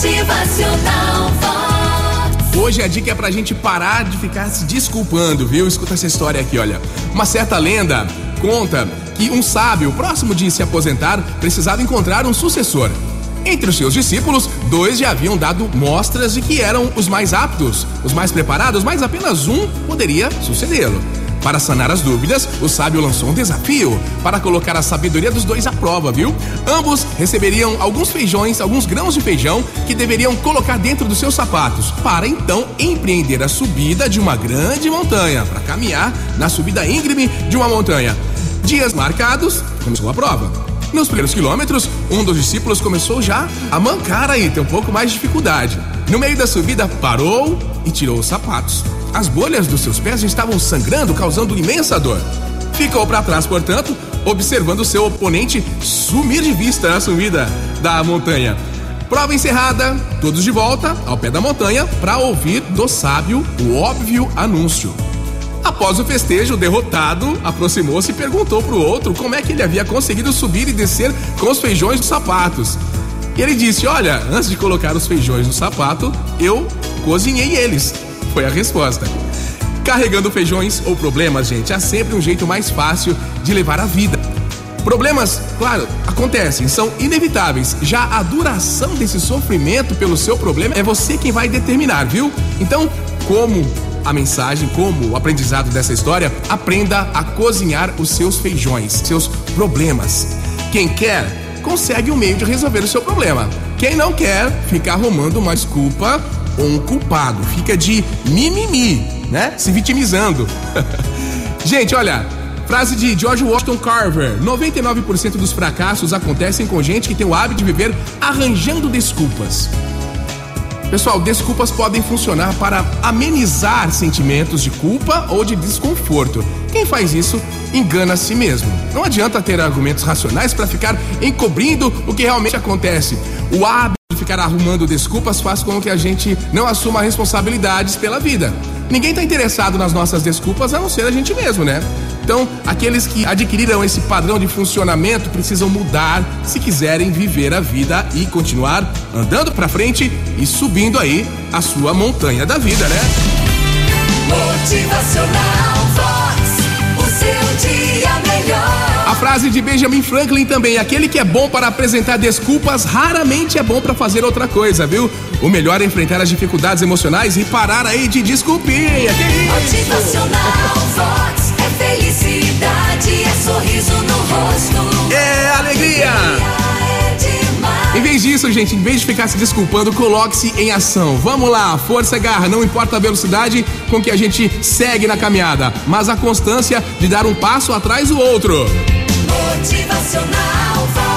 Motivacional. Hoje a dica é pra gente parar de ficar se desculpando, viu? Escuta essa história aqui, olha. Uma certa lenda conta que um sábio, próximo de se aposentar, precisava encontrar um sucessor. Entre os seus discípulos, dois já haviam dado mostras de que eram os mais aptos, os mais preparados, mas apenas um poderia sucedê-lo. Para sanar as dúvidas, o sábio lançou um desafio para colocar a sabedoria dos dois à prova, viu? Ambos receberiam alguns feijões, alguns grãos de feijão que deveriam colocar dentro dos seus sapatos, para então empreender a subida de uma grande montanha, para caminhar na subida íngreme de uma montanha. Dias marcados, começou a prova. Nos primeiros quilômetros, um dos discípulos começou já a mancar aí, ter um pouco mais de dificuldade. No meio da subida, parou e tirou os sapatos. As bolhas dos seus pés estavam sangrando, causando imensa dor. Ficou para trás, portanto, observando seu oponente sumir de vista na subida da montanha. Prova encerrada, todos de volta ao pé da montanha para ouvir do sábio o óbvio anúncio. Após o festejo, o derrotado aproximou-se e perguntou para o outro como é que ele havia conseguido subir e descer com os feijões dos sapatos. E ele disse: Olha, antes de colocar os feijões no sapato, eu cozinhei eles. Foi a resposta. Carregando feijões ou problemas, gente, há sempre um jeito mais fácil de levar a vida. Problemas, claro, acontecem, são inevitáveis. Já a duração desse sofrimento pelo seu problema é você quem vai determinar, viu? Então, como a mensagem, como o aprendizado dessa história, aprenda a cozinhar os seus feijões, seus problemas. Quem quer, consegue um meio de resolver o seu problema. Quem não quer, fica arrumando uma desculpa ou um culpado. Fica de mimimi, né? Se vitimizando. Gente, olha, frase de George Washington Carver: 99% dos fracassos acontecem com gente que tem o hábito de viver arranjando desculpas. Pessoal, desculpas podem funcionar para amenizar sentimentos de culpa ou de desconforto. Quem faz isso engana a si mesmo. Não adianta ter argumentos racionais para ficar encobrindo o que realmente acontece. O hábito de ficar arrumando desculpas faz com que a gente não assuma responsabilidades pela vida. Ninguém está interessado nas nossas desculpas a não ser a gente mesmo, né? Então, aqueles que adquiriram esse padrão de funcionamento precisam mudar se quiserem viver a vida e continuar andando para frente e subindo aí a sua montanha da vida, né? Motivacional frase de Benjamin Franklin também: aquele que é bom para apresentar desculpas raramente é bom para fazer outra coisa, viu? O melhor é enfrentar as dificuldades emocionais e parar aí de desculpinha. Que isso? Motivacional Vox. É felicidade, é sorriso no rosto. É alegria! É. Em vez disso, gente, em vez de ficar se desculpando, coloque-se em ação. Vamos lá, força e garra, não importa a velocidade com que a gente segue na caminhada, mas a constância de dar um passo atrás do outro. Motivacional.